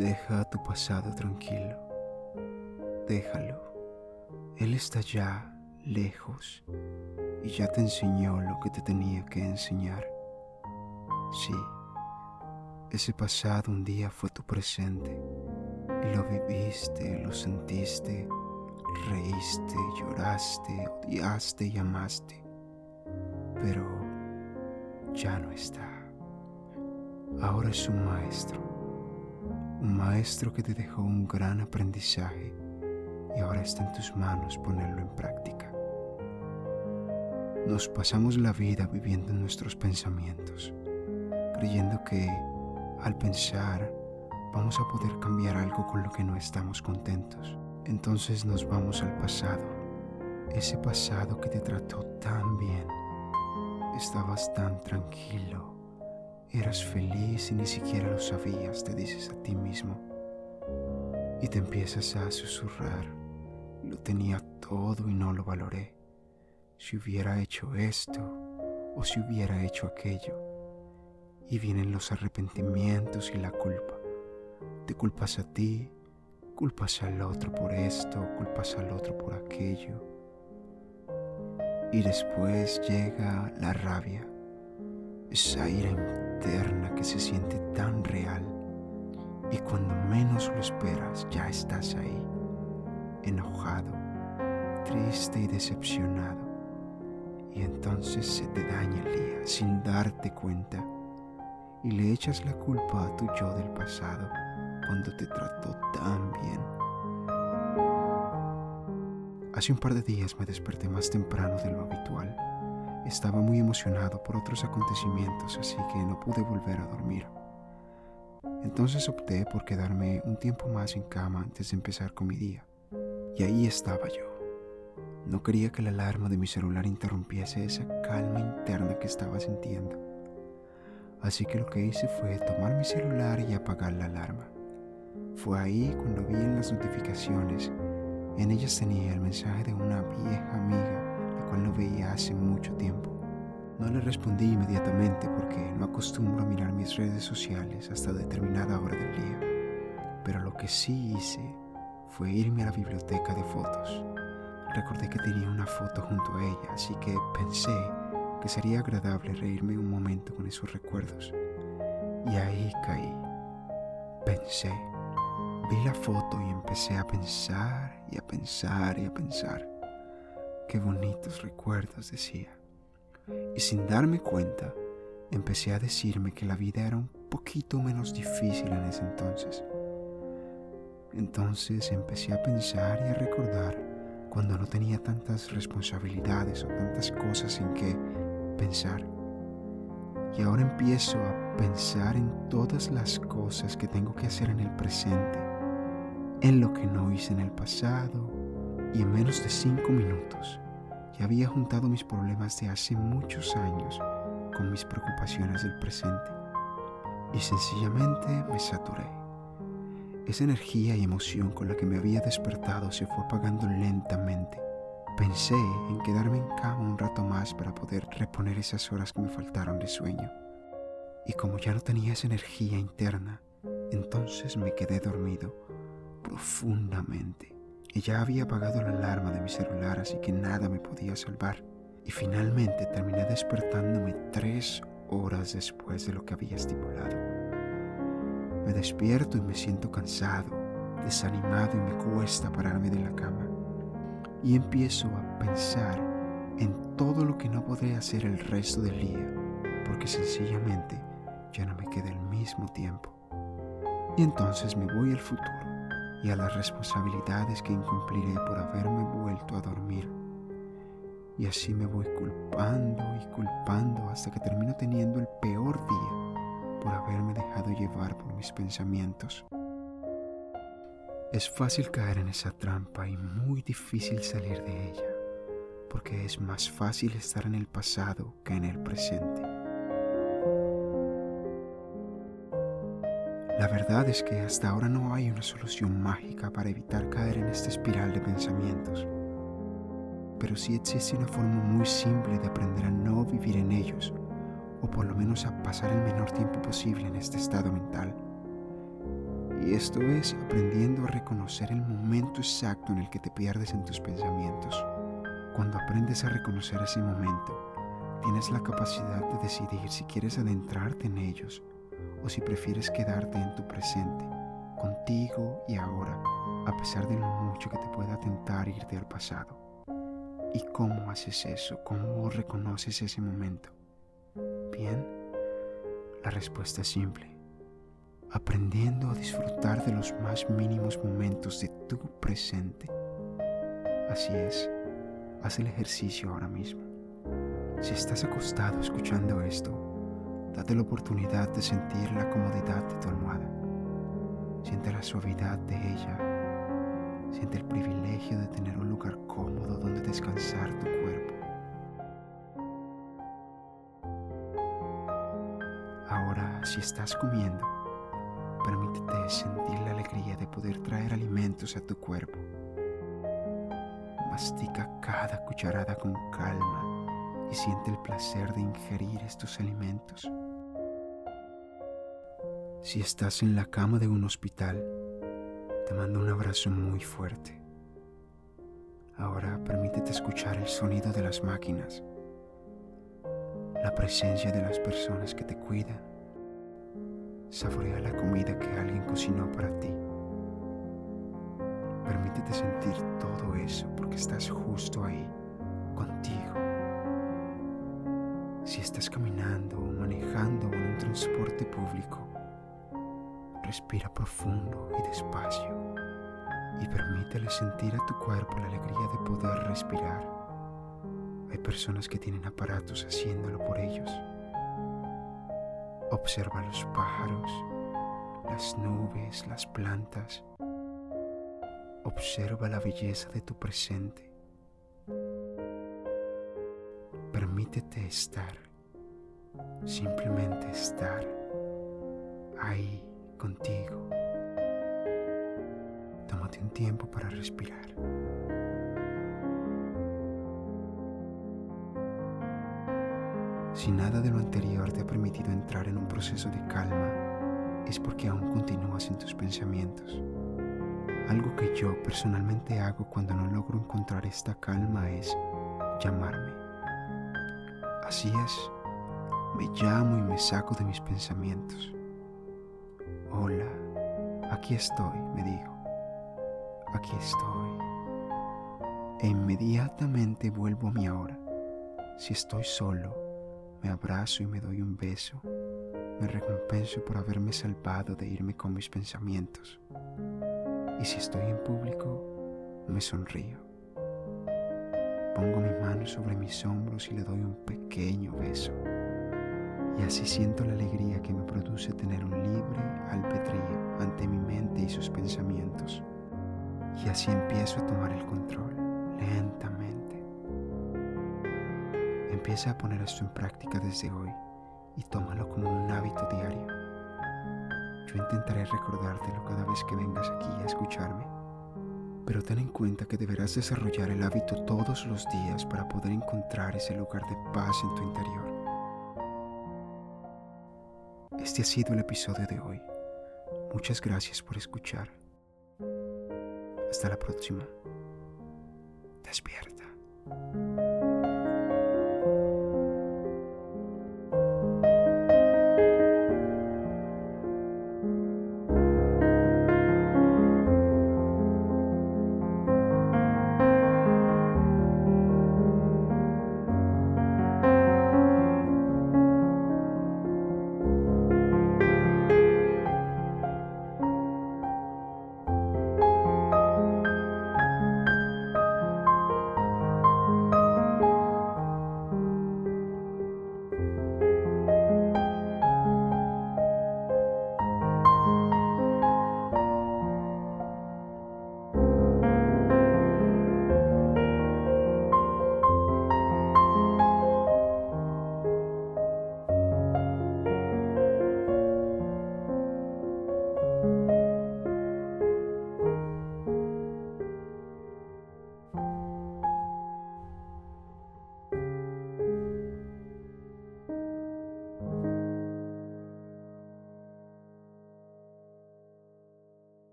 Deja tu pasado tranquilo. Déjalo. Él está ya lejos y ya te enseñó lo que te tenía que enseñar. Sí, ese pasado un día fue tu presente y lo viviste, lo sentiste, reíste, lloraste, odiaste y amaste, pero ya no está. Ahora es un maestro, un maestro que te dejó un gran aprendizaje y ahora está en tus manos ponerlo en práctica. Nos pasamos la vida viviendo en nuestros pensamientos, creyendo que al pensar vamos a poder cambiar algo con lo que no estamos contentos. Entonces nos vamos al pasado, ese pasado que te trató tan bien. Estabas tan tranquilo, eras feliz y ni siquiera lo sabías, te dices a ti mismo. Y te empiezas a susurrar, lo tenía todo y no lo valoré. Si hubiera hecho esto o si hubiera hecho aquello. Y vienen los arrepentimientos y la culpa. Te culpas a ti, culpas al otro por esto, culpas al otro por aquello. Y después llega la rabia, esa ira interna que se siente tan real. Y cuando menos lo esperas, ya estás ahí, enojado, triste y decepcionado. Y entonces se te daña el día sin darte cuenta y le echas la culpa a tu yo del pasado cuando te trató tan bien. Hace un par de días me desperté más temprano de lo habitual. Estaba muy emocionado por otros acontecimientos, así que no pude volver a dormir. Entonces opté por quedarme un tiempo más en cama antes de empezar con mi día. Y ahí estaba yo. No quería que la alarma de mi celular interrumpiese esa calma interna que estaba sintiendo. Así que lo que hice fue tomar mi celular y apagar la alarma. Fue ahí cuando vi en las notificaciones, en ellas tenía el mensaje de una vieja amiga, cual no veía hace mucho tiempo. No le respondí inmediatamente porque no acostumbro a mirar mis redes sociales hasta determinada hora del día. Pero lo que sí hice fue irme a la biblioteca de fotos. Recordé que tenía una foto junto a ella, así que pensé que sería agradable reírme un momento con esos recuerdos. Y ahí caí. Pensé. Vi la foto y empecé a pensar y a pensar y a pensar. Qué bonitos recuerdos, decía. Y sin darme cuenta, empecé a decirme que la vida era un poquito menos difícil en ese entonces. Entonces empecé a pensar y a recordar cuando no tenía tantas responsabilidades o tantas cosas en que pensar. Y ahora empiezo a pensar en todas las cosas que tengo que hacer en el presente, en lo que no hice en el pasado, y en menos de cinco minutos ya había juntado mis problemas de hace muchos años con mis preocupaciones del presente. Y sencillamente me saturé. Esa energía y emoción con la que me había despertado se fue apagando lentamente Pensé en quedarme en cama un rato más para poder reponer esas horas que me faltaron de sueño. Y como ya no tenía esa energía interna, entonces me quedé dormido profundamente. Y ya había apagado la alarma de mi celular, así que nada me podía salvar. Y finalmente terminé despertándome tres horas después de lo que había estipulado. Me despierto y me siento cansado, desanimado y me cuesta pararme de la cama y empiezo a pensar en todo lo que no podré hacer el resto del día, porque sencillamente ya no me queda el mismo tiempo. Y entonces me voy al futuro y a las responsabilidades que incumpliré por haberme vuelto a dormir. Y así me voy culpando y culpando hasta que termino teniendo el peor día por haberme dejado llevar por mis pensamientos. Es fácil caer en esa trampa y muy difícil salir de ella, porque es más fácil estar en el pasado que en el presente. La verdad es que hasta ahora no hay una solución mágica para evitar caer en esta espiral de pensamientos, pero sí existe una forma muy simple de aprender a no vivir en ellos, o por lo menos a pasar el menor tiempo posible en este estado mental. Y esto es aprendiendo a reconocer el momento exacto en el que te pierdes en tus pensamientos. Cuando aprendes a reconocer ese momento, tienes la capacidad de decidir si quieres adentrarte en ellos o si prefieres quedarte en tu presente, contigo y ahora, a pesar de lo mucho que te pueda tentar irte al pasado. ¿Y cómo haces eso? ¿Cómo reconoces ese momento? Bien, la respuesta es simple. Aprendiendo a disfrutar de los más mínimos momentos de tu presente. Así es, haz el ejercicio ahora mismo. Si estás acostado escuchando esto, date la oportunidad de sentir la comodidad de tu almohada. Siente la suavidad de ella. Siente el privilegio de tener un lugar cómodo donde descansar tu cuerpo. Ahora, si estás comiendo, permítete sentir la alegría de poder traer alimentos a tu cuerpo. Mastica cada cucharada con calma y siente el placer de ingerir estos alimentos. Si estás en la cama de un hospital, te mando un abrazo muy fuerte. Ahora permítete escuchar el sonido de las máquinas, la presencia de las personas que te cuidan. Saborea la comida que alguien cocinó para ti. Permítete sentir todo eso porque estás justo ahí, contigo. Si estás caminando o manejando en un transporte público, respira profundo y despacio y permítele sentir a tu cuerpo la alegría de poder respirar. Hay personas que tienen aparatos haciéndolo por ellos. Observa los pájaros, las nubes, las plantas. Observa la belleza de tu presente Permítete estar, simplemente estar ahí contigo. Tómate un tiempo para respirar. Si nada de lo anterior te ha permitido entrar en un proceso de calma, es porque aún continúas en tus pensamientos. Algo que yo personalmente hago cuando no logro encontrar esta calma es llamarme. Así es, me llamo y me saco de mis pensamientos. Hola, aquí estoy, me digo. Aquí estoy. E inmediatamente vuelvo a mi hora. Si estoy solo, me abrazo y me doy un beso. Me recompenso por haberme salvado de irme con mis pensamientos. Y si estoy en público, me sonrío. Pongo mi mano sobre mis hombros y le doy un pequeño beso. Y así siento la alegría que así empiezo a tomar el control, lentamente. Empieza a poner esto en práctica desde hoy y tómalo como un hábito diario. Yo intentaré recordártelo cada vez que vengas aquí a escucharme pero ten en cuenta que deberás desarrollar el hábito todos los días para poder encontrar ese lugar de paz en tu interior. Este ha sido el episodio de hoy. Muchas gracias por escuchar. Hasta la próxima. Despierta.